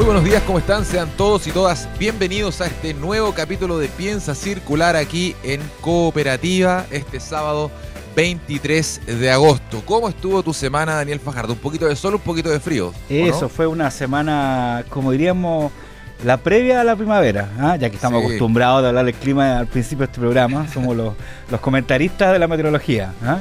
Muy buenos días, ¿cómo están? Sean todos y todas bienvenidos a este nuevo capítulo de Piensa Circular aquí en Cooperativa este sábado 23 de agosto. ¿Cómo estuvo tu semana, Daniel Fajardo? ¿Un poquito de sol, un poquito de frío? Eso, fue una semana, como diríamos, la previa a la primavera, ¿ah? ya que estamos acostumbrados a hablar del clima al principio de este programa, somos los, los comentaristas de la meteorología. ¿ah?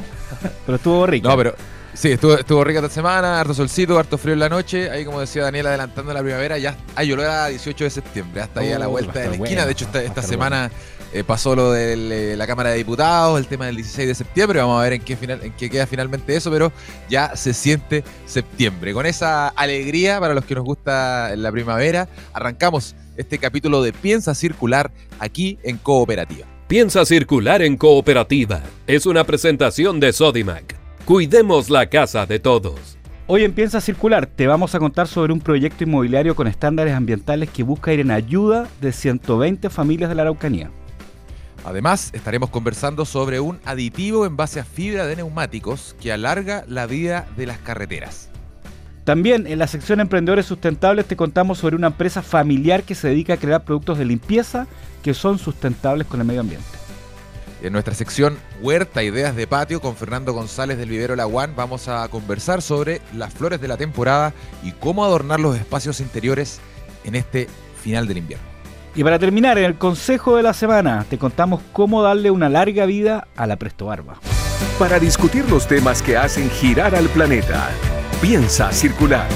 Pero estuvo rico. No, pero Sí, estuvo, estuvo rica esta semana, harto solcito, harto frío en la noche. Ahí, como decía Daniel, adelantando la primavera, ya hay olor a 18 de septiembre, hasta ahí a la uh, vuelta de la esquina. de hecho, esta, semana eh, pasó lo de la Cámara de Diputados, el tema del 16 de septiembre. Vamos a ver en qué, final, en qué queda finalmente eso, pero ya se siente septiembre. Con esa alegría para los que nos gusta la primavera, arrancamos este capítulo de Piensa Circular aquí en Cooperativa. Piensa Circular en Cooperativa es una presentación de Sodimac Cuidemos la casa de todos. Hoy en Piensa Circular te vamos a contar sobre un proyecto inmobiliario con estándares ambientales que busca ir en ayuda de 120 familias de la Araucanía. Además, estaremos conversando sobre un aditivo en base a fibra de neumáticos que alarga la vida de las carreteras. También en la sección Emprendedores Sustentables te contamos sobre una empresa familiar que se dedica a crear productos de limpieza que son sustentables con el medio ambiente. En nuestra sección Huerta Ideas de Patio con Fernando González del Vivero Laguán vamos a conversar sobre las flores de la temporada y cómo adornar los espacios interiores en este final del invierno. Y para terminar, en el consejo de la semana te contamos cómo darle una larga vida a la Presto Barba. Para discutir los temas que hacen girar al planeta, piensa circular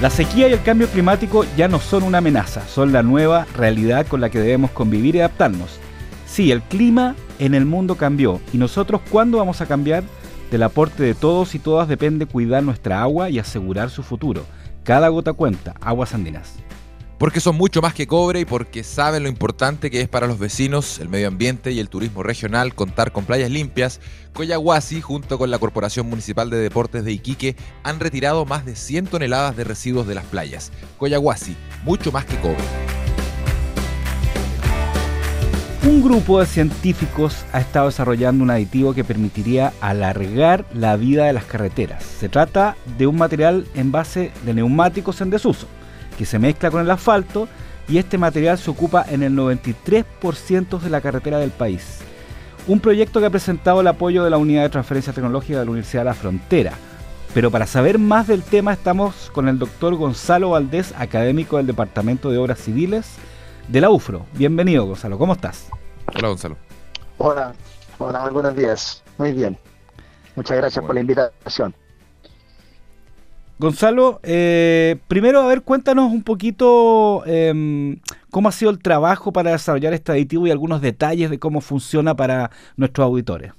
la sequía y el cambio climático ya no son una amenaza, son la nueva realidad con la que debemos convivir y adaptarnos. Sí, el clima en el mundo cambió y nosotros ¿cuándo vamos a cambiar? Del aporte de todos y todas depende cuidar nuestra agua y asegurar su futuro. Cada gota cuenta, aguas andinas porque son mucho más que cobre y porque saben lo importante que es para los vecinos, el medio ambiente y el turismo regional contar con playas limpias, Coyahuasi, junto con la Corporación Municipal de Deportes de Iquique, han retirado más de 100 toneladas de residuos de las playas. Coyahuasi, mucho más que cobre. Un grupo de científicos ha estado desarrollando un aditivo que permitiría alargar la vida de las carreteras. Se trata de un material en base de neumáticos en desuso que se mezcla con el asfalto y este material se ocupa en el 93% de la carretera del país. Un proyecto que ha presentado el apoyo de la Unidad de Transferencia Tecnológica de la Universidad de la Frontera. Pero para saber más del tema estamos con el doctor Gonzalo Valdés, académico del Departamento de Obras Civiles de la UFRO. Bienvenido Gonzalo, ¿cómo estás? Hola Gonzalo. Hola, hola, muy buenos días. Muy bien. Muchas gracias por la invitación. Gonzalo, eh, primero, a ver, cuéntanos un poquito em, cómo ha sido el trabajo para desarrollar este aditivo y algunos detalles de cómo funciona para nuestros auditores.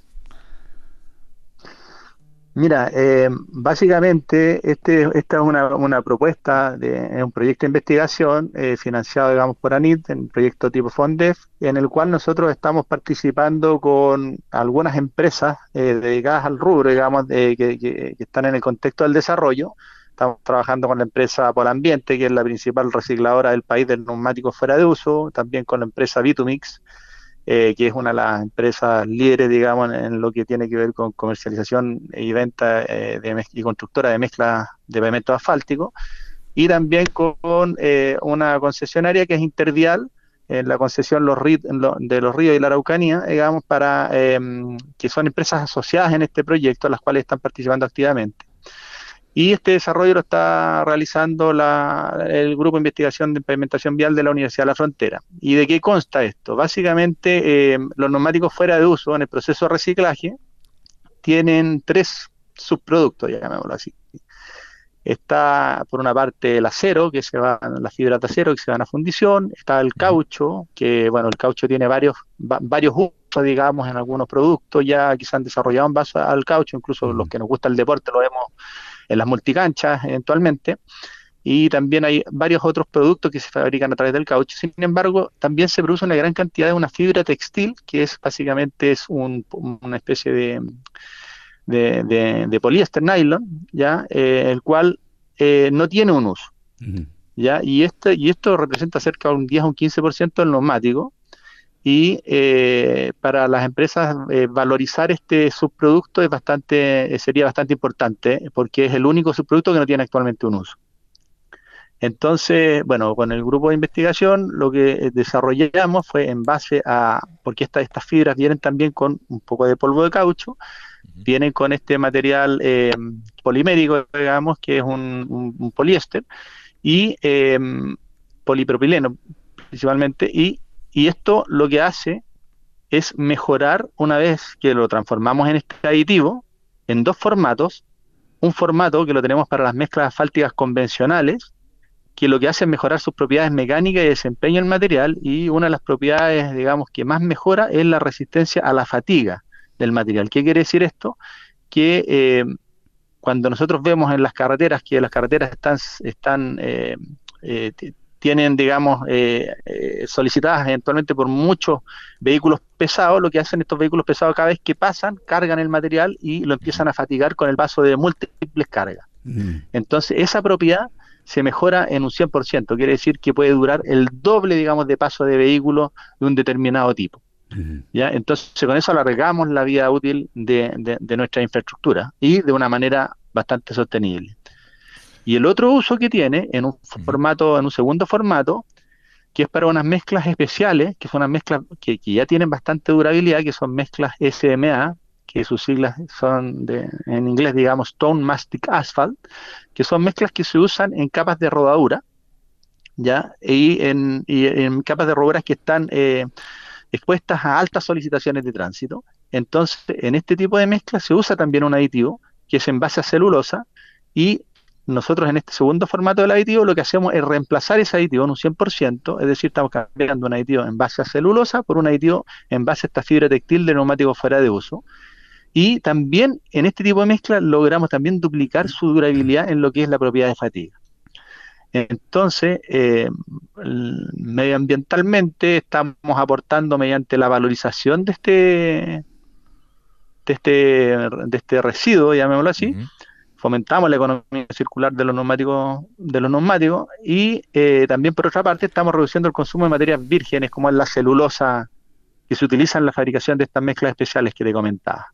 Mira, eh, básicamente este, esta es una, propuesta de un proyecto de investigación eh, financiado, digamos, por ANIT, en proyecto tipo FONDEF, en el cual nosotros estamos participando con algunas empresas dedicadas al rubro, digamos, que, que, están en el contexto del desarrollo, Estamos trabajando con la empresa Polambiente, que es la principal recicladora del país de neumáticos fuera de uso, también con la empresa Vitumix, eh, que es una de las empresas líderes, digamos, en lo que tiene que ver con comercialización y venta eh, y constructora de mezcla de pavimento asfáltico, y también con eh, una concesionaria que es Intervial, en la concesión los de los ríos y la Araucanía, digamos, para em, que son empresas asociadas en este proyecto, las cuales están participando activamente. Y este desarrollo lo está realizando el Grupo de Investigación de Implementación Vial de la Universidad de la Frontera. ¿Y de qué consta esto? Básicamente, eh, los neumáticos fuera de uso en el proceso de reciclaje tienen tres subproductos, llamémoslo así. Está, por una parte, el acero, que se va, la fibra de acero, que se van a fundición. Está el caucho, que, bueno, el caucho tiene varios, varios usos, digamos, en algunos productos ya se han desarrollado en base al caucho, incluso los que nos gusta el deporte lo vemos en las multicanchas eventualmente. y también hay varios otros productos que se fabrican a través del caucho. Sin embargo, también se produce una gran cantidad de una fibra textil, que es básicamente es una especie de, de, poliéster nylon, ¿ya? Eh, el cual eh, no tiene un uso. ¿ya? Y, este, y esto representa cerca de un 10 o un 15% del neumático. Y eh, para las empresas valorizar este subproducto es bastante, sería bastante importante porque es el único subproducto que no tiene actualmente un uso. Entonces, bueno, con el grupo de investigación lo que desarrollamos fue en base a, porque estas fibras vienen también con un poco de polvo de caucho, vienen con este material eh, polimérico, digamos, que es un, poliéster, y eh, polipropileno principalmente, y, y esto lo que hace es mejorar una vez que lo transformamos en este aditivo, en dos formatos, un formato que lo tenemos para las mezclas asfálticas convencionales, que lo que hace es mejorar sus propiedades mecánicas y desempeño del material y una de las propiedades, digamos, que más mejora es la resistencia a la fatiga del material. ¿Qué quiere decir esto? Que eh, cuando nosotros vemos en las carreteras que las carreteras están, eh, eh, tienen, digamos, solicitadas eventualmente por muchos vehículos pesados, lo que hacen estos vehículos pesados cada vez que pasan, cargan el material y lo empiezan a fatigar con el paso de múltiples cargas. Mm. Entonces, esa propiedad se mejora en un 100%, quiere decir que puede durar el doble, digamos, de paso de vehículo de un determinado tipo. ¿ya? Entonces, con eso alargamos la vida útil de, nuestra infraestructura y de una manera bastante sostenible. Y el otro uso que tiene en un formato, en un segundo formato, que es para unas mezclas especiales, que son unas mezclas que, que ya tienen bastante durabilidad, que son mezclas SMA, que sus siglas son de, en inglés, digamos, Stone Mastic Asphalt, que son mezclas que se usan en capas de rodadura, ¿ya? Y en, capas de rodaduras que están eh, expuestas a altas solicitaciones de tránsito. Entonces, en este tipo de mezclas se usa también un aditivo que es en base a celulosa y nosotros en este segundo formato del aditivo lo que hacemos es reemplazar ese aditivo en un 100%, es decir, estamos cambiando un aditivo en base a celulosa por un aditivo en base a esta fibra textil de neumático fuera de uso. Y también en este tipo de mezcla logramos también duplicar su durabilidad en lo que es la propiedad de fatiga. Entonces, eh, medioambientalmente estamos aportando mediante la valorización de este, de este, de este residuo, llamémoslo así, fomentamos la economía circular de los neumáticos, de los neumáticos y eh, también por otra parte estamos reduciendo el consumo de materias vírgenes como es la celulosa que se utiliza en la fabricación de estas mezclas especiales que te comentaba.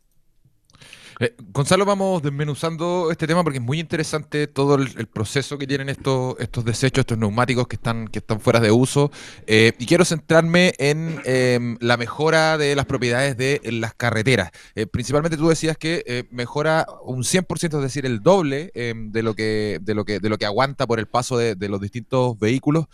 Eh, Gonzalo, vamos desmenuzando este tema porque es muy interesante todo el, proceso que tienen estos, estos desechos, estos neumáticos que están, que están fuera de uso. Eh, y quiero centrarme en em, la mejora de las propiedades de las carreteras. Eh, principalmente tú decías que mejora un 100%, es decir, el doble em, de, lo que, de, lo que, de lo que aguanta por el paso de, de los distintos vehículos.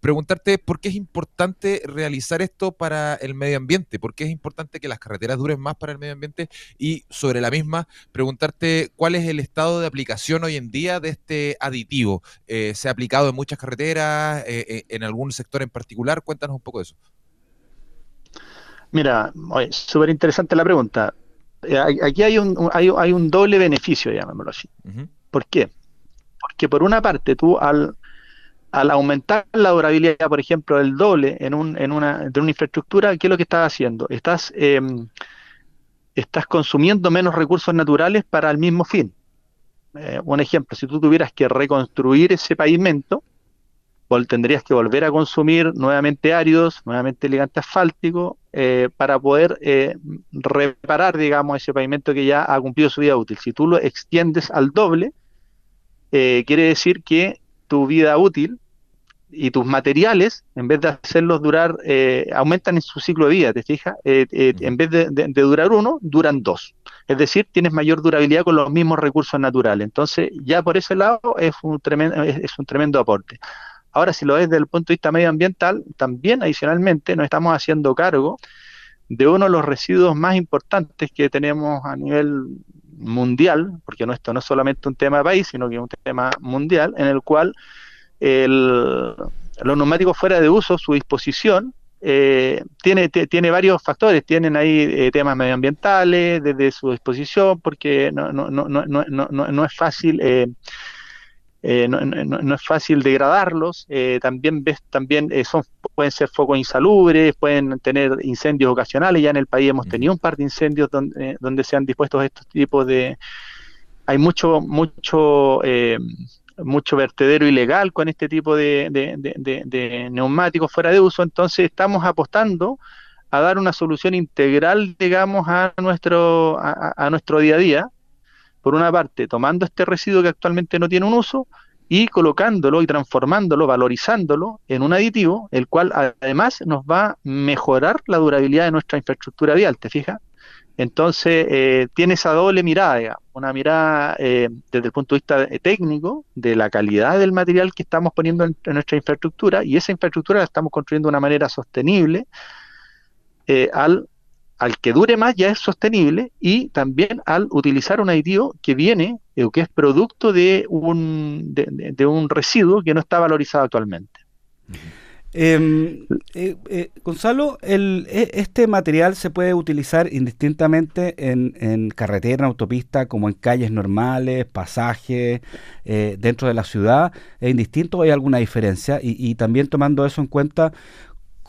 preguntarte por qué es importante realizar esto para el medio ambiente, por qué es importante que las carreteras duren más para el medio ambiente y sobre la misma, preguntarte cuál es el estado de aplicación hoy en día de este aditivo. Eh, ¿Se ha aplicado en muchas carreteras, eh, eh, en algún sector en particular? Cuéntanos un poco de eso. Mira, súper interesante la pregunta. Aquí hay un, hay, un doble beneficio, llamémoslo así. ¿Por qué? Porque por una parte tú al, al aumentar la durabilidad, por ejemplo, el doble en, un, en una, de una infraestructura, ¿qué es lo que estás haciendo? Estás em, estás consumiendo menos recursos naturales para el mismo fin. Eh, un ejemplo, si tú tuvieras que reconstruir ese pavimento, tendrías que volver a consumir nuevamente áridos, nuevamente ligante asfáltico, eh, para poder eh, reparar, digamos, ese pavimento que ya ha cumplido su vida útil. Si tú lo extiendes al doble, quiere decir que tu vida útil y tus materiales, en vez de hacerlos durar, eh, aumentan en su ciclo de vida, ¿te fijas? Eh, eh, en vez de, durar uno, duran dos. Es decir, tienes mayor durabilidad con los mismos recursos naturales. Entonces, ya por ese lado es un tremendo, es, un tremendo aporte. Ahora, si lo ves desde el punto de vista medioambiental, también adicionalmente nos estamos haciendo cargo de uno de los residuos más importantes que tenemos a nivel mundial, porque no, esto no es solamente un tema de país, sino que es un tema mundial, en el cual el, los neumáticos fuera de uso, su disposición, eh, tiene, tiene varios factores, tienen ahí eh, temas medioambientales desde su disposición, porque no, no, no, no, no, no es fácil eh, eh, no, es fácil degradarlos, eh, también ves, también eh, son, pueden ser focos insalubres, pueden tener incendios ocasionales, ya en el país hemos tenido un par de incendios donde, donde se han dispuesto estos tipos de... Hay mucho, mucho, mucho vertedero ilegal con este tipo de, de, neumáticos fuera de uso, entonces estamos apostando a dar una solución integral, digamos, a nuestro, a nuestro día a día, por una parte, tomando este residuo que actualmente no tiene un uso y colocándolo y transformándolo, valorizándolo en un aditivo, el cual además nos va a mejorar la durabilidad de nuestra infraestructura vial, ¿te fijas? Entonces, eh, tiene esa doble mirada, una mirada eh, desde el punto de vista técnico, de la calidad del material que estamos poniendo en, nuestra infraestructura, y esa infraestructura la estamos construyendo de una manera sostenible eh, al al que dure más ya es sostenible y también al utilizar un aditivo que viene o eh, que es producto de un, de, un residuo que no está valorizado actualmente. Eh, eh, Gonzalo, el, e, este material se puede utilizar indistintamente en, carretera, en autopista, como en calles normales, pasajes, dentro de la ciudad. ¿Es indistinto? ¿Hay alguna diferencia? Y, y, también tomando eso en cuenta,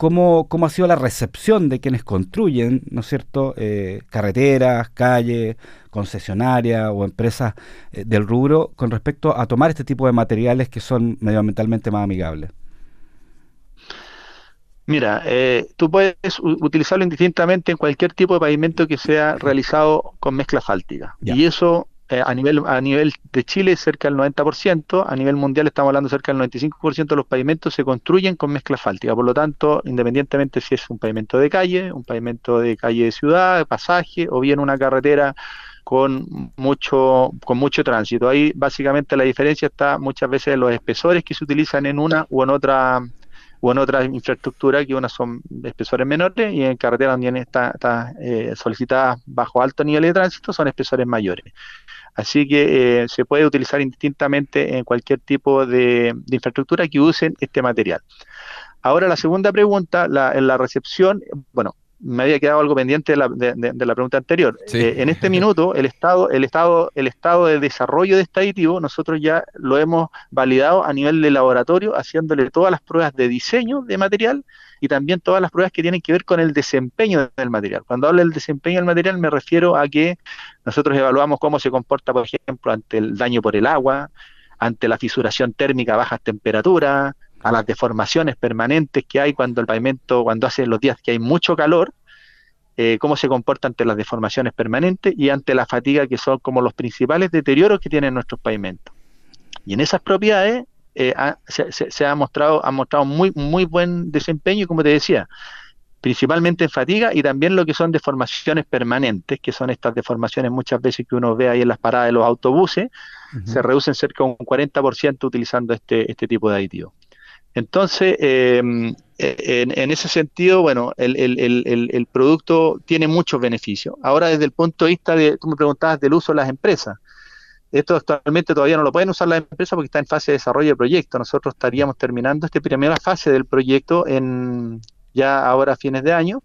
cómo, cómo ha sido la recepción de quienes construyen, ¿no es cierto?, eh, carreteras, calles, concesionarias o empresas eh, del rubro con respecto a tomar este tipo de materiales que son medioambientalmente más amigables. Mira, eh, tú puedes utilizarlo indistintamente en cualquier tipo de pavimento que sea realizado con mezcla fáltica. Y eso eh, a, nivel, a nivel de Chile cerca del 90%, a nivel mundial estamos hablando cerca del 95% de los pavimentos se construyen con mezcla asfáltica. Por lo tanto, independientemente si es un pavimento de calle, un pavimento de calle de ciudad, pasaje o bien una carretera con mucho, con mucho tránsito. Ahí básicamente la diferencia está muchas veces en los espesores que se utilizan en una u en otra o en otras infraestructuras que unas son espesores menores y en carretera donde está, está eh, solicitada bajo alto nivel de tránsito son espesores mayores. Así que eh, se puede utilizar indistintamente en cualquier tipo de, infraestructura que usen este material. Ahora la segunda pregunta, la, en la recepción, bueno, me había quedado algo pendiente de la, de, la pregunta anterior. Eh, en este minuto, el estado, el estado, el estado de desarrollo de este aditivo, nosotros ya lo hemos validado a nivel de laboratorio, haciéndole todas las pruebas de diseño de material y también todas las pruebas que tienen que ver con el desempeño del material. Cuando hablo del desempeño del material me refiero a que nosotros evaluamos cómo se comporta, por ejemplo, ante el daño por el agua, ante la fisuración térmica a bajas temperaturas, a las deformaciones permanentes que hay cuando el pavimento, cuando hace los días que hay mucho calor, eh, cómo se comporta ante las deformaciones permanentes y ante la fatiga, que son como los principales deterioros que tienen nuestros pavimentos. Y en esas propiedades eh, se, ha mostrado, ha mostrado muy, muy buen desempeño, como te decía, principalmente en fatiga y también lo que son deformaciones permanentes, que son estas deformaciones muchas veces que uno ve ahí en las paradas de los autobuses, se reducen cerca de un 40% utilizando este, este tipo de aditivo. Entonces, em, e, en, ese sentido, bueno, el, el, el, producto tiene muchos beneficios. Ahora, desde el punto de vista de, tú me preguntabas del uso de las empresas. Esto actualmente todavía no lo pueden usar las empresas porque está en fase de desarrollo de proyecto. Nosotros estaríamos terminando esta primera fase del proyecto en ya ahora a fines de año.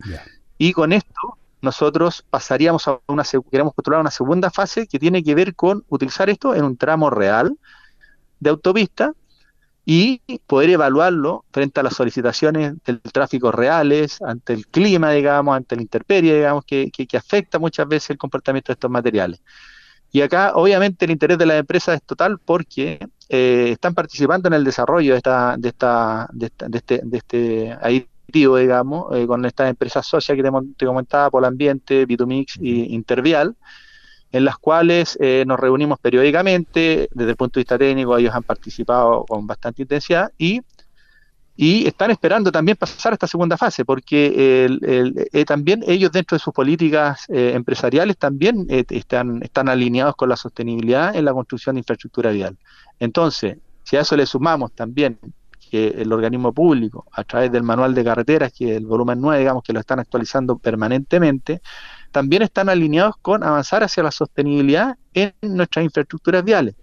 Y con esto nosotros pasaríamos a una, queremos postular una segunda fase que tiene que ver con utilizar esto en un tramo real de autopista y poder evaluarlo frente a las solicitaciones del tráfico reales, ante el clima, digamos, ante la intemperie, digamos, que, que afecta muchas veces el comportamiento de estos materiales. Y acá, obviamente, el interés de las empresas es total porque eh, están participando en el desarrollo de esta, de esta, de, este, de este aditivo, digamos, eh, con estas empresas socias que te, comentaba, por el Ambiente, Bitumix y Intervial, en las cuales eh, nos reunimos periódicamente, desde el punto de vista técnico, ellos han participado con bastante intensidad y y están esperando también pasar a esta segunda fase, porque eh, también ellos dentro de sus políticas eh, empresariales también eh, están, están alineados con la sostenibilidad en la construcción de infraestructura vial. Entonces, si a eso le sumamos también que el organismo público, a través del manual de carreteras, que el volumen 9, digamos, que lo están actualizando permanentemente, también están alineados con avanzar hacia la sostenibilidad en nuestras infraestructuras viales.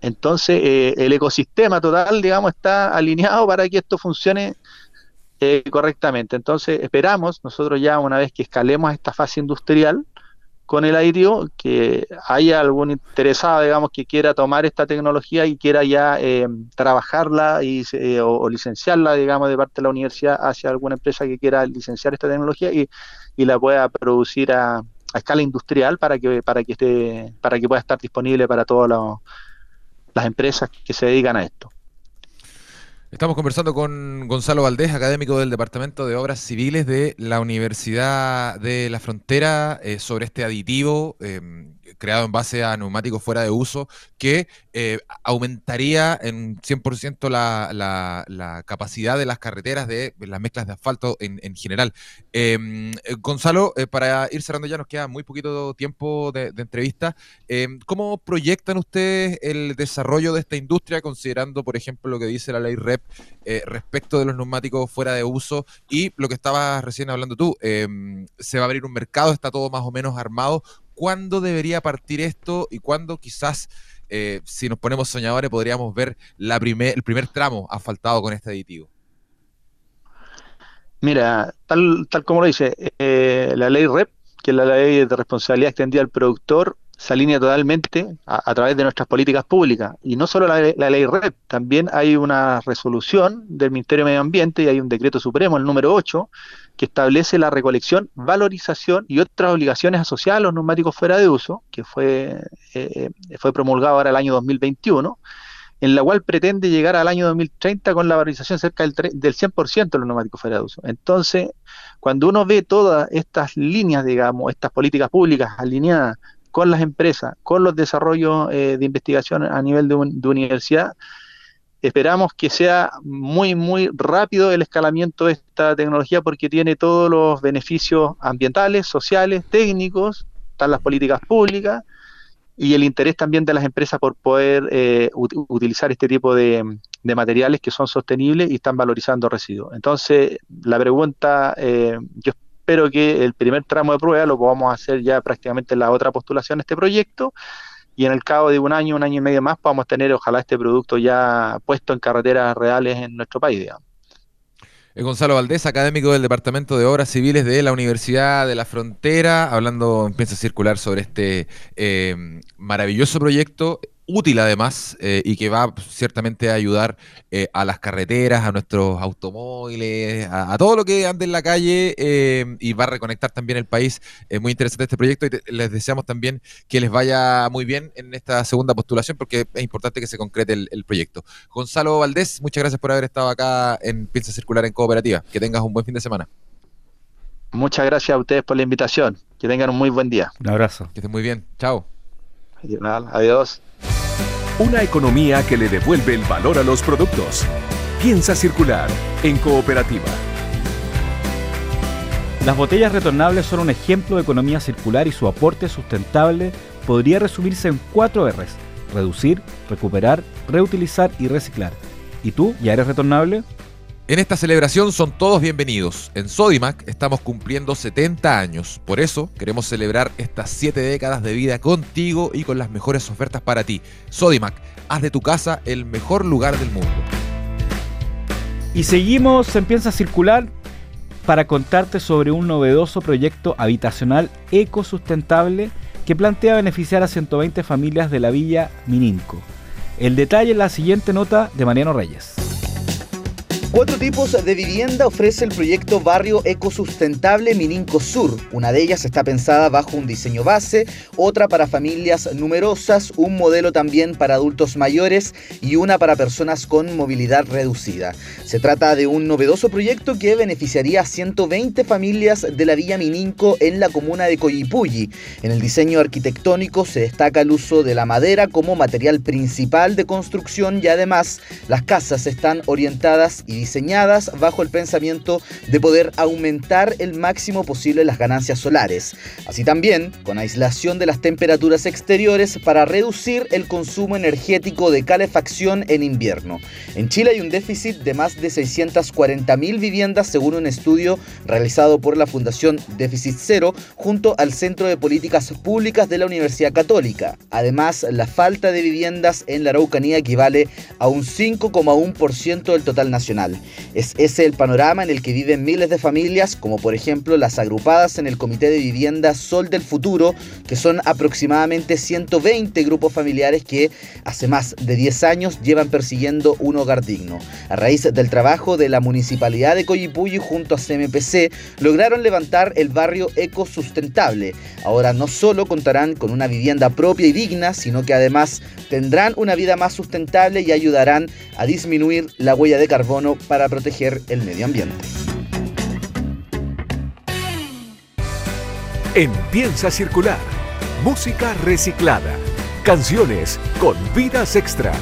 Entonces, eh, el ecosistema total, digamos, está alineado para que esto funcione eh, correctamente. Entonces, esperamos nosotros ya una vez que escalemos esta fase industrial con el aditivo, que haya algún interesado, digamos, que quiera tomar esta tecnología y quiera ya eh, trabajarla y, eh, o, licenciarla, digamos, de parte de la universidad hacia alguna empresa que quiera licenciar esta tecnología y, y la pueda producir a, a, escala industrial para que para que esté para que pueda estar disponible para todas las empresas que se dedican a esto. Estamos conversando con Gonzalo Valdés, académico del Departamento de Obras Civiles de la Universidad de la Frontera, eh, sobre este aditivo eh, creado en base a neumáticos fuera de uso que eh, aumentaría en 100% la, la, capacidad de las carreteras de las mezclas de asfalto en, general. Em, Gonzalo, para ir cerrando ya nos queda muy poquito tiempo de, de entrevista. Em, ¿Cómo proyectan ustedes el desarrollo de esta industria considerando, por ejemplo, lo que dice la ley REP? Eh, respecto de los neumáticos fuera de uso y lo que estabas recién hablando tú, em, se va a abrir un mercado, está todo más o menos armado. ¿Cuándo debería partir esto y cuándo quizás, eh, si nos ponemos soñadores, podríamos ver la primer, el primer tramo asfaltado con este aditivo? Mira, tal, tal como lo dice, eh, la ley REP, que es la ley de responsabilidad extendida al productor, se alinea totalmente a, través de nuestras políticas públicas. Y no solo la, ley REP, también hay una resolución del Ministerio de Medio Ambiente y hay un decreto supremo, el número 8, que establece la recolección, valorización y otras obligaciones asociadas a los neumáticos fuera de uso, que fue, eh, fue promulgado ahora el año 2021 en la cual pretende llegar al año 2030 con la valorización cerca del, del 100% de los neumáticos fuera de uso. Entonces, cuando uno ve todas estas líneas, digamos, estas políticas públicas alineadas con las empresas, con los desarrollos eh, de investigación a nivel de, universidad. Esperamos que sea muy, muy rápido el escalamiento de esta tecnología porque tiene todos los beneficios ambientales, sociales, técnicos, están las políticas públicas y el interés también de las empresas por poder eh, utilizar este tipo de, materiales que son sostenibles y están valorizando residuos. Entonces, la pregunta, eh, yo espero que el primer tramo de prueba lo podamos hacer ya prácticamente en la otra postulación de este proyecto y en el cabo de un año, un año y medio más, podamos tener ojalá este producto ya puesto en carreteras reales en nuestro país, digamos. Gonzalo Valdés, académico del Departamento de Obras Civiles de la Universidad de la Frontera, hablando en Piensa Circular sobre este eh, maravilloso proyecto útil además eh, y que va ciertamente a ayudar eh, a las carreteras, a nuestros automóviles, a, todo lo que ande en la calle eh, y va a reconectar también el país. Es muy interesante este proyecto y les deseamos también que les vaya muy bien en esta segunda postulación porque es importante que se concrete el, proyecto. Gonzalo Valdés, muchas gracias por haber estado acá en Piensa Circular en Cooperativa. Que tengas un buen fin de semana. Muchas gracias a ustedes por la invitación. Que tengan un muy buen día. Un abrazo. Que estén muy bien. Chao. Adiós. Una economía que le devuelve el valor a los productos. Piensa circular en cooperativa. Las botellas retornables son un ejemplo de economía circular y su aporte sustentable podría resumirse en cuatro R's. Reducir, recuperar, reutilizar y reciclar. ¿Y tú ya eres retornable? En esta celebración son todos bienvenidos. En Sodimac estamos cumpliendo 70 años. Por eso queremos celebrar estas 7 décadas de vida contigo y con las mejores ofertas para ti. Sodimac, haz de tu casa el mejor lugar del mundo. Y seguimos en Piensa Circular para contarte sobre un novedoso proyecto habitacional ecosustentable que plantea beneficiar a 120 familias de la villa Mininco. El detalle en la siguiente nota de Mariano Reyes. Cuatro tipos de vivienda ofrece el proyecto Barrio Ecosustentable Mininco Sur. Una de ellas está pensada bajo un diseño base, otra para familias numerosas, un modelo también para adultos mayores y una para personas con movilidad reducida. Se trata de un novedoso proyecto que beneficiaría a 120 familias de la Villa Mininco en la comuna de Coyipulli. En el diseño arquitectónico se destaca el uso de la madera como material principal de construcción y además las casas están orientadas y diseñadas bajo el pensamiento de poder aumentar el máximo posible las ganancias solares. Así también, con aislación de las temperaturas exteriores para reducir el consumo energético de calefacción en invierno. En Chile hay un déficit de más de 640.000 viviendas según un estudio realizado por la Fundación Déficit Cero junto al Centro de Políticas Públicas de la Universidad Católica. Además, la falta de viviendas en la Araucanía equivale a un 5,1% del total nacional. Es ese el panorama en el que viven miles de familias, como por ejemplo las agrupadas en el Comité de Vivienda Sol del Futuro, que son aproximadamente 120 grupos familiares que hace más de 10 años llevan persiguiendo un hogar digno. A raíz del trabajo de la Municipalidad de Coyipulli junto a CMPC, lograron levantar el barrio ecosustentable. Ahora no solo contarán con una vivienda propia y digna, sino que además tendrán una vida más sustentable y ayudarán a disminuir la huella de carbono para proteger el medio ambiente. Empieza a circular. Música reciclada. Canciones con vidas extra.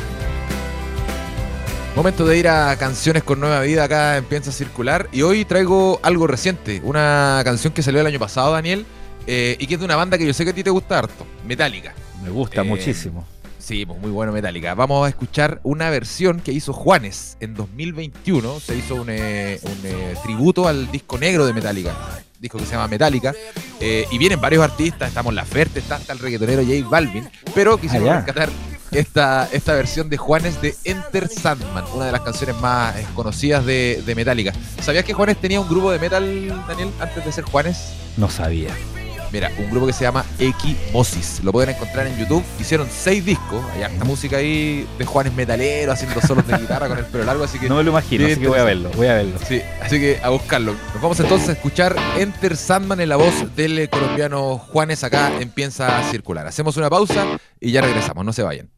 Momento de ir a canciones con nueva vida acá en Piensa Circular. Y hoy traigo algo reciente. Una canción que salió el año pasado, Daniel. Eh, y que es de una banda que yo sé que a ti te gusta harto. Metallica. Me gusta eh, muchísimo. Sí, pues muy bueno Metallica. Vamos a escuchar una versión que hizo Juanes en 2021. Se hizo un, eh, tributo al disco negro de Metallica. Disco que se llama Metallica. y vienen varios artistas. Estamos La Ferte, está hasta el reggaetonero J Balvin. Pero quisimos ah, rescatar esta, esta versión de Juanes de Enter Sandman, una de las canciones más eh, conocidas de, de Metallica. ¿Sabías que Juanes tenía un grupo de metal, Daniel, antes de ser Juanes? No sabía. Mira, un grupo que se llama Equimosis. Lo pueden encontrar en YouTube. Hicieron seis discos. Hay harta música ahí de Juanes Metalero haciendo solos de guitarra con el pelo largo. Así que. No me lo imagino, así que voy a verlo. Voy a verlo. Sí, así que a buscarlo. Nos vamos entonces a escuchar Enter Sandman en la voz del colombiano Juanes acá Empieza a Circular. Hacemos una pausa y ya regresamos. No se vayan.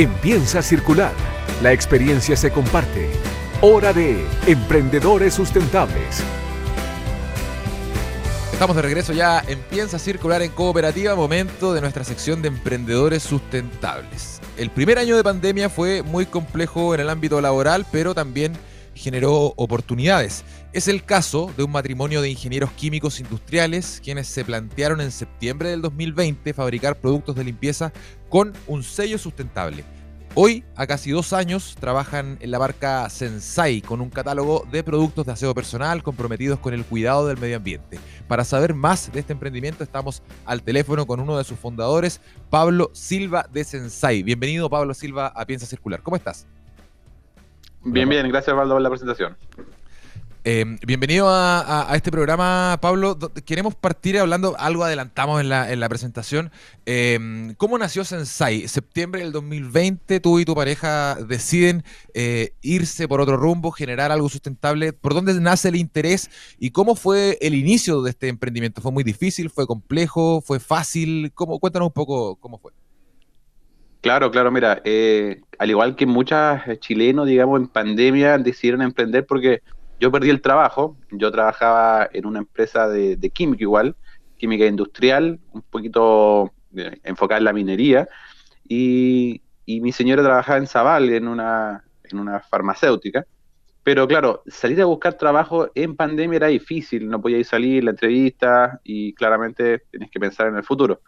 Empieza a circular. La experiencia se comparte. Hora de Emprendedores Sustentables. Estamos de regreso ya. Empieza a circular en cooperativa. Momento de nuestra sección de Emprendedores Sustentables. El primer año de pandemia fue muy complejo en el ámbito laboral, pero también generó oportunidades. Es el caso de un matrimonio de ingenieros químicos industriales quienes se plantearon en septiembre del 2020 fabricar productos de limpieza con un sello sustentable. Hoy, a casi dos años, trabajan en la marca Sensai con un catálogo de productos de aseo personal comprometidos con el cuidado del medio ambiente. Para saber más de este emprendimiento, estamos al teléfono con uno de sus fundadores, Pablo Silva de Sensai. Bienvenido, Pablo Silva, a Piensa Circular. ¿Cómo estás? Bien, bien, gracias, Pablo, por la presentación. Eh, bienvenido a, este programa, Pablo. Queremos partir hablando, algo adelantamos en la, presentación. Eh, ¿Cómo nació Sensai? Septiembre del 2020, tú y tu pareja deciden eh, irse por otro rumbo, generar algo sustentable. ¿Por dónde nace el interés y cómo fue el inicio de este emprendimiento? ¿Fue muy difícil? ¿Fue complejo? ¿Fue fácil? ¿Cómo, cuéntanos un poco cómo fue. Claro, claro, mira, al igual que muchos chilenos, digamos, en pandemia decidieron emprender porque yo perdí el trabajo, yo trabajaba en una empresa de, química igual, química industrial, un poquito eh, enfocada en la minería, y, mi señora trabajaba en Zaval, en una, en una farmacéutica, pero claro, salir a buscar trabajo en pandemia era difícil, no podía ir salir la entrevista y claramente tienes que pensar en el futuro.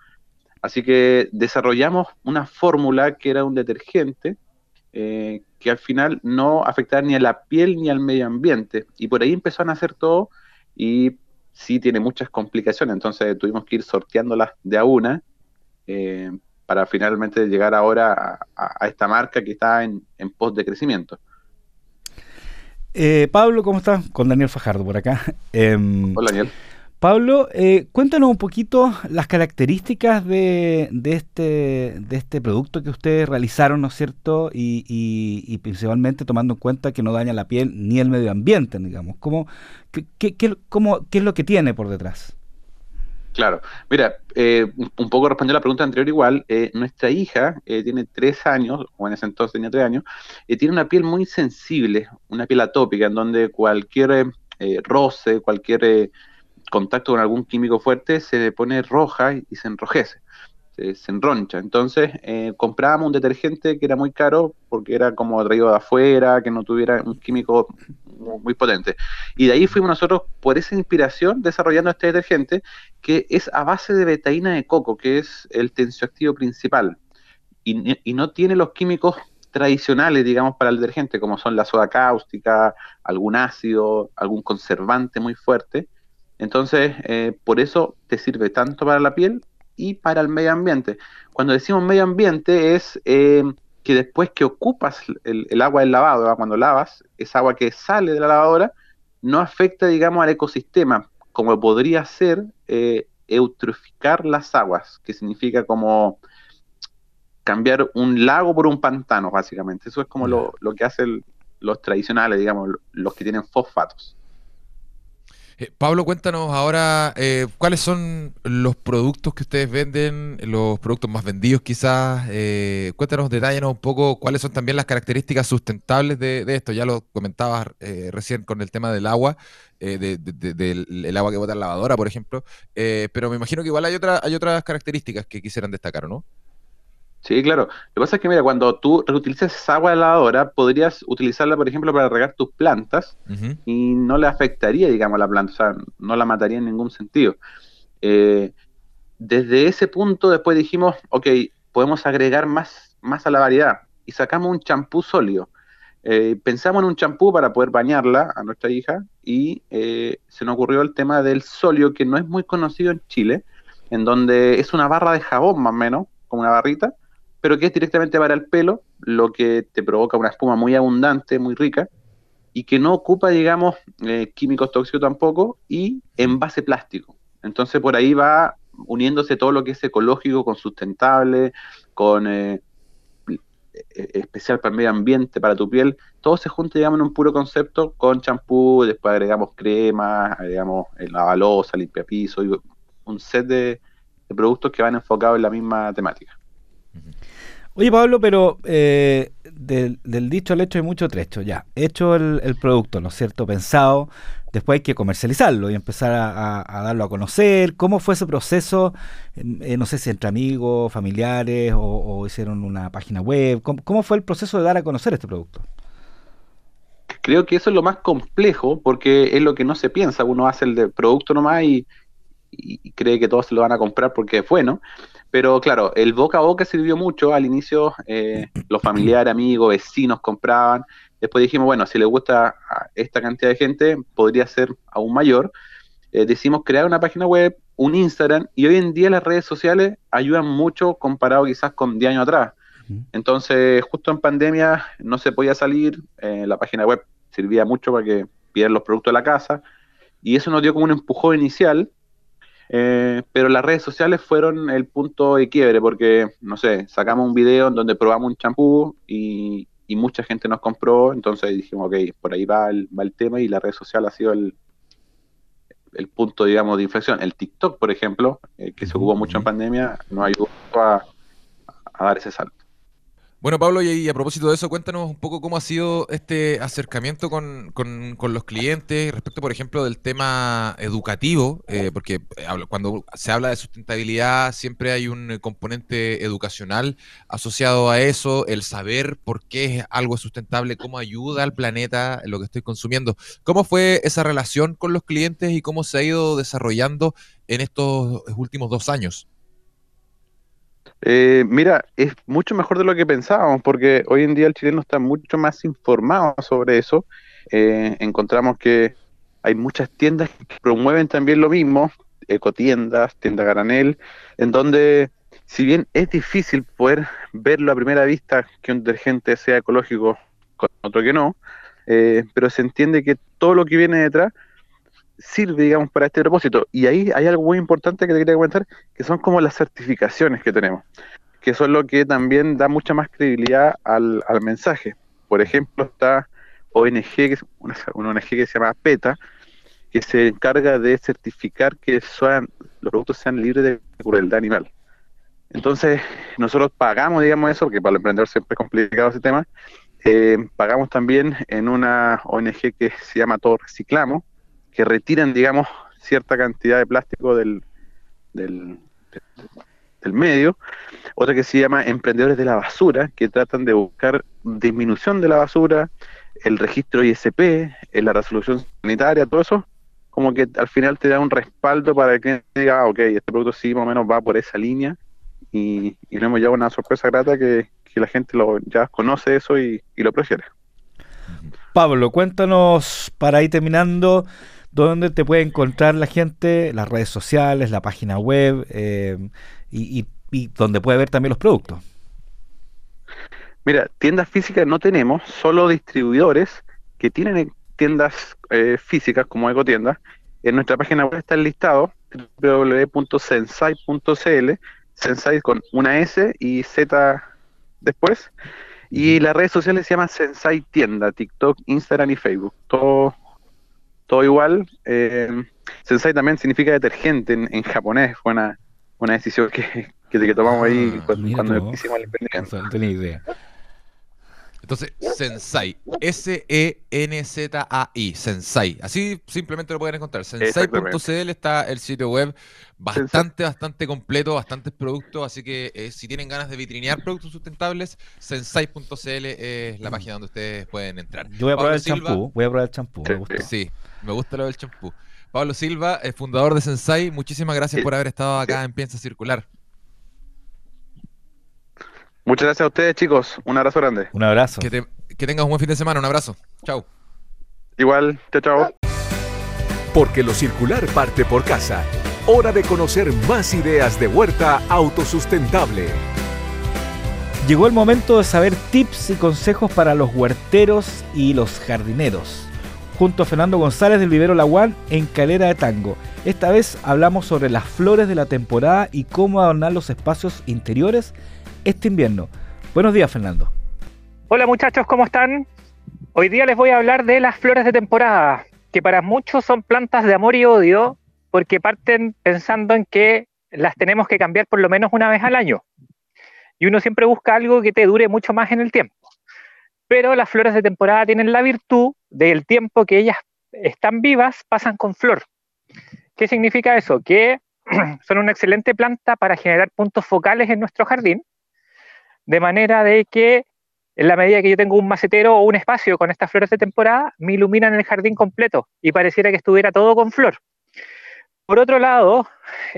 Así que desarrollamos una fórmula que era un detergente eh, que al final no afectar ni a la piel ni al medio ambiente. Y por ahí empezó a nacer todo y sí tiene muchas complicaciones, entonces tuvimos que ir sorteándolas de a una eh, para finalmente llegar ahora a, esta marca que está en, en pos de crecimiento. Eh, Pablo, ¿cómo estás? Con Daniel Fajardo por acá. Em, Hola, Daniel. Pablo, eh, cuéntanos un poquito las características de, este, de este producto que ustedes realizaron, ¿no es cierto? Y, principalmente tomando en cuenta que no daña la piel ni el medio ambiente, digamos. ¿Cómo, qué, qué, es lo que tiene por detrás? Claro, mira, eh, un poco respondiendo a la pregunta anterior igual, eh, nuestra hija tiene tres años, o en ese entonces tenía tres años, tiene una piel muy sensible, una piel atópica, en donde cualquier roce, cualquier contacto con algún químico fuerte se pone roja y, se enrojece, se, enroncha. Entonces eh, comprábamos un detergente que era muy caro porque era como traído de afuera, que no tuviera un químico muy potente. Y de ahí fuimos nosotros, por esa inspiración, desarrollando este detergente que es a base de betaína de coco, que es el tensioactivo principal. Y, y no tiene los químicos tradicionales, digamos, para el detergente, como son la soda cáustica, algún ácido, algún conservante muy fuerte, entonces, eh, por eso te sirve tanto para la piel y para el medio ambiente. Cuando decimos medio ambiente es eh, que después que ocupas el, agua del lavado, cuando lavas, esa agua que sale de la lavadora, no afecta, digamos, al ecosistema, como podría ser eh, eutroficar las aguas, que significa como cambiar un lago por un pantano, básicamente. Eso es como lo, que hacen los tradicionales, digamos, los que tienen fosfatos. Eh, Pablo, cuéntanos ahora eh, cuáles son los productos que ustedes venden, los productos más vendidos quizás. Eh, cuéntanos, detállanos un poco cuáles son también las características sustentables de, esto. Ya lo comentabas recién con el tema del agua, del agua que bota en la lavadora, por ejemplo. pero me imagino que igual hay, otra, hay otras características que quisieran destacar, ¿no? Sí, claro. Lo que pasa es que, mira, cuando tú reutilizas esa agua de lavadora, podrías utilizarla, por ejemplo, para regar tus plantas y no le afectaría, digamos, a la planta, o sea, no la mataría en ningún sentido. Eh, desde ese punto, después dijimos, ok, podemos agregar más, más a la variedad y sacamos un champú sólido. Eh, pensamos en un champú para poder bañarla a nuestra hija y eh, se nos ocurrió el tema del sólido, que no es muy conocido en Chile, en donde es una barra de jabón más o menos, como una barrita, pero que es directamente para el pelo, lo que te provoca una espuma muy abundante, muy rica, y que no ocupa, digamos, eh, químicos tóxicos tampoco, y envase plástico. Entonces por ahí va uniéndose todo lo que es ecológico con sustentable, con eh, e-, especial para el medio ambiente, para tu piel, todo se junta, digamos, en un puro concepto con champú, después agregamos crema, agregamos el lavalosa, limpiapiso, y un set de productos que van enfocados en la misma temática. Oye, Pablo, pero eh, del, dicho al hecho hay mucho trecho. Ya, hecho el, producto, ¿no es cierto? Pensado, después hay que comercializarlo y empezar a, darlo a conocer. ¿Cómo fue ese proceso? Eh, no sé si entre amigos, familiares o, hicieron una página web. ¿Cómo, fue el proceso de dar a conocer este producto? Creo que eso es lo más complejo porque es lo que no se piensa. Uno hace el de producto nomás y, y cree que todos se lo van a comprar porque es bueno. Pero claro, el boca a boca sirvió mucho. Al inicio, eh, los familiares, amigos, vecinos compraban. Después dijimos, bueno, si le gusta a esta cantidad de gente, podría ser aún mayor. Eh, decimos crear una página web, un Instagram, y hoy en día las redes sociales ayudan mucho comparado quizás con 10 años atrás. Entonces, justo en pandemia no se podía salir, eh, la página web servía mucho para que pidieran los productos de la casa, y eso nos dio como un empujón inicial eh, pero las redes sociales fueron el punto de quiebre porque, no sé, sacamos un video en donde probamos un champú y, mucha gente nos compró, entonces dijimos, ok, por ahí va el, va el tema y la red social ha sido el, el punto, digamos, de inflexión. El TikTok, por ejemplo, eh, que se ocupó mucho en pandemia, nos ayudó a dar ese salto. Bueno, Pablo, y, a propósito de eso, cuéntanos un poco cómo ha sido este acercamiento con, los clientes respecto, por ejemplo, del tema educativo, eh, porque eh, cuando se habla de sustentabilidad siempre hay un componente educacional asociado a eso, el saber por qué es algo sustentable, cómo ayuda al planeta lo que estoy consumiendo. ¿Cómo fue esa relación con los clientes y cómo se ha ido desarrollando en estos últimos dos años? Eh, mira, es mucho mejor de lo que pensábamos, porque hoy en día el chileno está mucho más informado sobre eso. Eh, encontramos que hay muchas tiendas que promueven también lo mismo, ecotiendas, tienda granel, en donde, si bien es difícil poder verlo a primera vista que un detergente sea ecológico con otro que no, eh, pero se entiende que todo lo que viene detrás sirve, digamos, para este propósito. Y ahí hay algo muy importante que te quería comentar, que son como las certificaciones que tenemos, que son lo que también da mucha más credibilidad al, mensaje. Por ejemplo, está ONG, que es una, ONG que se llama PETA, que se encarga de certificar que los productos sean libres de crueldad animal. Entonces, nosotros pagamos, digamos, eso, porque para el emprendedor siempre es complicado ese tema. Eh, pagamos también en una ONG que se llama Todo Reciclamos, que retiran, digamos, cierta cantidad de plástico del, del, medio. Otra que se llama Emprendedores de la Basura, que tratan de buscar disminución de la basura, el registro ISP, en la resolución sanitaria, todo eso, como que al final te da un respaldo para que diga, ah, ok, este producto sí más o menos va por esa línea y, y no hemos llevado una sorpresa grata que, la gente lo, ya conoce eso y, y lo prefiere. Pablo, cuéntanos para ir terminando ¿Dónde te puede encontrar la gente? Las redes sociales, la página web eh, y, donde puede ver también los productos. Mira, tiendas físicas no tenemos, solo distribuidores que tienen tiendas eh, físicas como ecotiendas. En nuestra página web está el listado www.sensai.cl, Sensai con una S y Z después. Y las redes sociales se llaman Sensai Tienda, TikTok, Instagram y Facebook. Todo todo igual. Eh, sensai también significa detergente en, japonés, fue una, una decisión que, que, tomamos ahí ah, cuando, hicimos el emprendimiento. No tenía idea. Entonces, Sensai, S-E-N-Z-A-I, Sensai. Así simplemente lo pueden encontrar. Sensai.cl está el sitio web bastante, bastante completo, bastantes productos. Así que eh, si tienen ganas de vitrinear productos sustentables, Sensai.cl es la página donde ustedes pueden entrar. Yo voy a probar el champú. Voy a probar el champú. Me gusta. Sí, me gusta lo del champú. Pablo Silva, el fundador de Sensai, muchísimas gracias por haber estado acá en Piensa Circular. Muchas gracias a ustedes, chicos. Un abrazo grande. Un abrazo. Que, tengas un buen fin de semana. Un abrazo. Chao. Igual. Chao, chao. Porque lo circular parte por casa. Hora de conocer más ideas de huerta autosustentable. Llegó el momento de saber tips y consejos para los huerteros y los jardineros. Junto a Fernando González del Vivero Laguán en Calera de Tango. Esta vez hablamos sobre las flores de la temporada y cómo adornar los espacios interiores este invierno. Buenos días, Fernando. Hola muchachos, ¿cómo están? Hoy día les voy a hablar de las flores de temporada, que para muchos son plantas de amor y odio, porque parten pensando en que las tenemos que cambiar por lo menos una vez al año. Y uno siempre busca algo que te dure mucho más en el tiempo. Pero las flores de temporada tienen la virtud del tiempo que ellas están vivas, pasan con flor. ¿Qué significa eso? Que son una excelente planta para generar puntos focales en nuestro jardín de manera de que en la medida que yo tengo un macetero o un espacio con estas flores de temporada, me iluminan el jardín completo y pareciera que estuviera todo con flor. Por otro lado,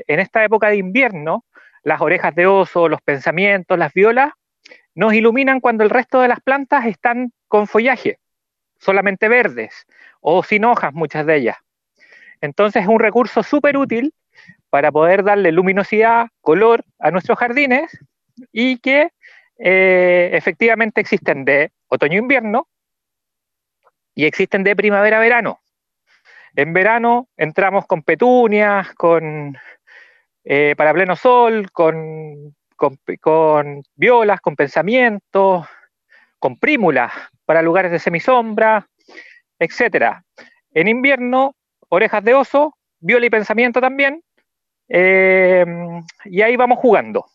en esta época de invierno, las orejas de oso, los pensamientos, las violas, nos iluminan cuando el resto de las plantas están con follaje, solamente verdes o sin hojas muchas de ellas. Entonces es un recurso súper útil para poder darle luminosidad, color a nuestros jardines y que eh, efectivamente existen de otoño-invierno y existen de primavera-verano. En verano entramos con petunias, con eh, para pleno sol, con, con, violas, con pensamientos, con prímulas para lugares de semisombra, etc. En invierno, orejas de oso, viola y pensamiento también, eh, y ahí vamos jugando.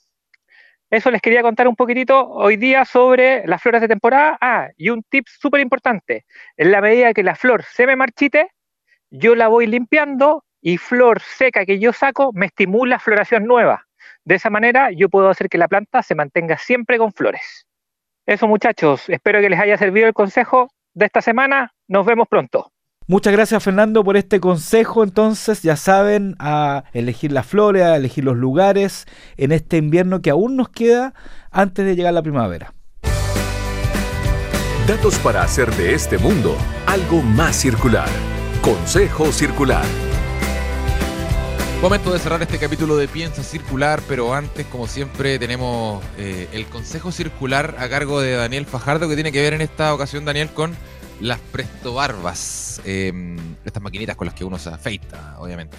Eso les quería contar un poquitito hoy día sobre las flores de temporada. Ah, y un tip súper importante. En la medida que la flor se me marchite, yo la voy limpiando y flor seca que yo saco me estimula floración nueva. De esa manera yo puedo hacer que la planta se mantenga siempre con flores. Eso muchachos, espero que les haya servido el consejo de esta semana. Nos vemos pronto. Muchas gracias Fernando por este consejo. Entonces ya saben a elegir las flores, a elegir los lugares en este invierno que aún nos queda antes de llegar la primavera. Datos para hacer de este mundo algo más circular. Consejo Circular. Momento de cerrar este capítulo de Piensa Circular, pero antes, como siempre, tenemos eh, el Consejo Circular a cargo de Daniel Fajardo, que tiene que ver en esta ocasión, Daniel, con las prestobarbas, eh, estas maquinitas con las que uno se afeita, obviamente.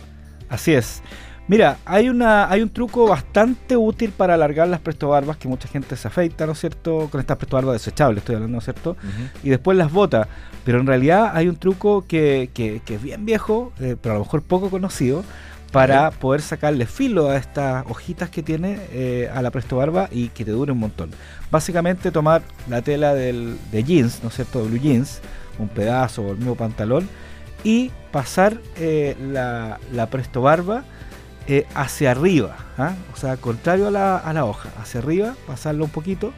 Así es. Mira, hay, una, hay un truco bastante útil para alargar las prestobarbas que mucha gente se afeita, ¿no es cierto? Con estas prestobarbas desechables, estoy hablando, ¿no es cierto? Y después las bota. Pero en realidad hay un truco que, que, es bien viejo, eh, pero a lo mejor poco conocido, para poder sacarle filo a estas hojitas que tiene eh, a la presto barba y que te dure un montón. Básicamente tomar la tela del, de jeans, ¿no es cierto? De blue jeans, un pedazo o el mismo pantalón y pasar eh, la, la, presto barba eh, hacia arriba, ¿ah? o sea, contrario a la, a la hoja, hacia arriba, pasarlo un poquito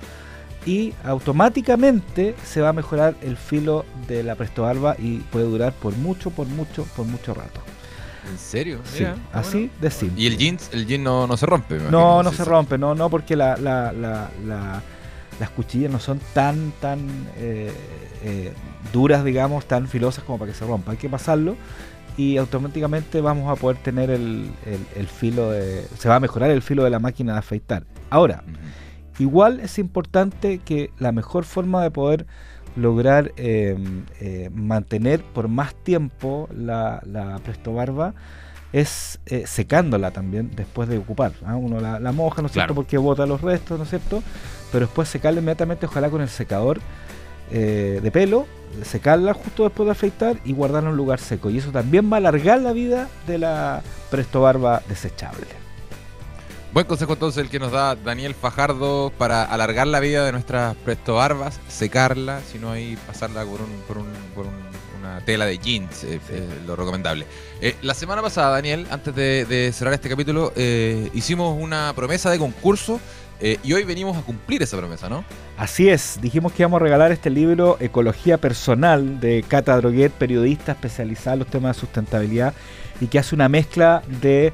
y automáticamente se va a mejorar el filo de la presto barba y puede durar por mucho, por mucho, por mucho rato. ¿En serio? sí, así de simple. ¿Y el jeans, el jean no, no se rompe? no, no se, rompe, no, no, porque la, la, la, las cuchillas no son tan, tan eh, eh, duras, digamos, tan filosas como para que se rompa. Hay que pasarlo y automáticamente vamos a poder tener el, el, filo de... Se va a mejorar el filo de la máquina de afeitar. Ahora, igual es importante que la mejor forma de poder lograr eh, eh, mantener por más tiempo la, la presto barba es eh, secándola también después de ocupar. ¿ah? Uno la, moja, ¿no es cierto? Porque bota los restos, ¿no es cierto? Pero después secarla inmediatamente, ojalá con el secador. de pelo, secarla justo después de afeitar y guardarla en un lugar seco. Y eso también va a alargar la vida de la Presto Barba desechable. Buen consejo entonces el que nos da Daniel Fajardo para alargar la vida de nuestras Presto Barbas, secarla, sino ahí pasarla por, una tela de jeans, eh, eh, lo recomendable. la semana pasada, Daniel, antes de, cerrar este capítulo, hicimos una promesa de concurso eh, y hoy venimos a cumplir esa promesa, ¿no? Así es, dijimos que íbamos a regalar este libro Ecología Personal de Cata Droguet, periodista especializada en los temas de sustentabilidad y que hace una mezcla de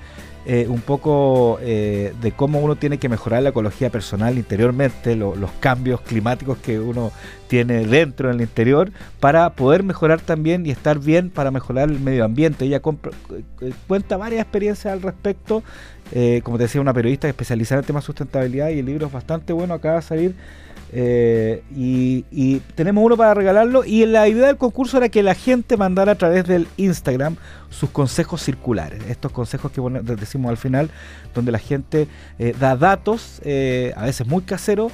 eh, un poco eh, de cómo uno tiene que mejorar la ecología personal interiormente, los cambios climáticos que uno tiene dentro en el interior, para poder mejorar también y estar bien para mejorar el medio ambiente. Ella cuenta varias experiencias al respecto eh, como te decía, una periodista especializada en temas de sustentabilidad y el libro es bastante bueno, acaba de salir. Eh, y, tenemos uno para regalarlo. Y la idea del concurso era que la gente mandara a través del Instagram sus consejos circulares. Estos consejos que decimos al final, donde la gente eh, da datos, a veces muy caseros,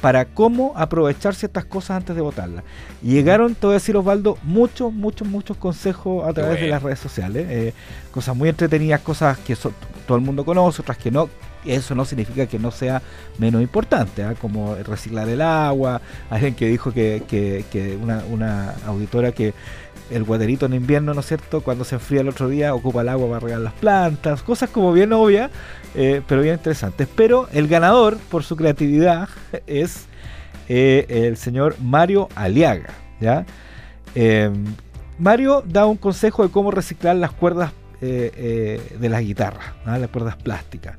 para cómo aprovechar ciertas cosas antes de votarlas. Llegaron, te voy a decir Osvaldo, muchos, muchos, muchos consejos a través de las redes sociales. Eh, cosas muy entretenidas, cosas que todo el mundo conoce, otras que no. Eso no significa que no sea menos importante, ¿ah? como reciclar el agua. Alguien que dijo que, una, auditora que el guaterito en invierno, ¿no es cierto? Cuando se enfría el otro día, ocupa el agua para regar las plantas, cosas como bien obvias, eh, pero bien interesantes. Pero el ganador, por su creatividad, es eh, el señor Mario Aliaga. Em, Mario da un consejo de cómo reciclar las cuerdas eh, de las guitarras, las cuerdas plásticas.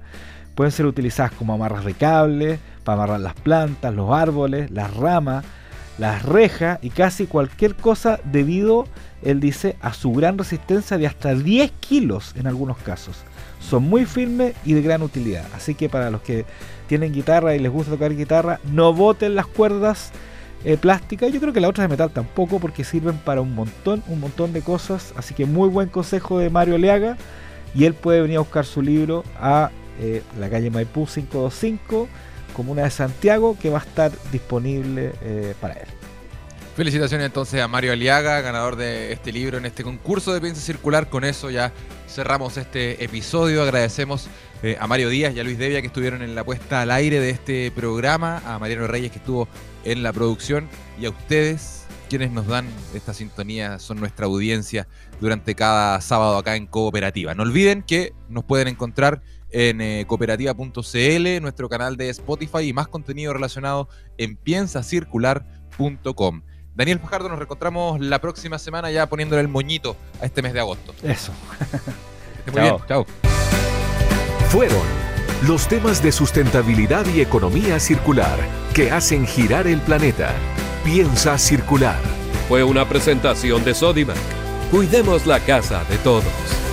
Pueden ser utilizadas como amarras de cable, para amarrar las plantas, los árboles, las ramas, las rejas y casi cualquier cosa debido, él dice, a su gran resistencia de hasta 10 kilos en algunos casos son muy firmes y de gran utilidad. Así que para los que tienen guitarra y les gusta tocar guitarra, no boten las cuerdas eh, plásticas. Yo creo que las otras de metal tampoco, porque sirven para un montón, un montón de cosas. Así que muy buen consejo de Mario Leaga. Y él puede venir a buscar su libro a eh, la calle Maipú 525, Comuna de Santiago, que va a estar disponible eh, para él. Felicitaciones entonces a Mario Aliaga, ganador de este libro en este concurso de piensa circular. Con eso ya cerramos este episodio. Agradecemos eh, a Mario Díaz y a Luis Devia que estuvieron en la puesta al aire de este programa, a Mariano Reyes que estuvo en la producción y a ustedes quienes nos dan esta sintonía, son nuestra audiencia durante cada sábado acá en Cooperativa. No olviden que nos pueden encontrar en eh, cooperativa.cl, nuestro canal de Spotify y más contenido relacionado en piensacircular.com. Daniel Fajardo, nos reencontramos la próxima semana ya poniéndole el moñito a este mes de agosto. Eso. muy bien. Chao. Fueron los temas de sustentabilidad y economía circular que hacen girar el planeta. Piensa circular. Fue una presentación de Sodimac. Cuidemos la casa de todos.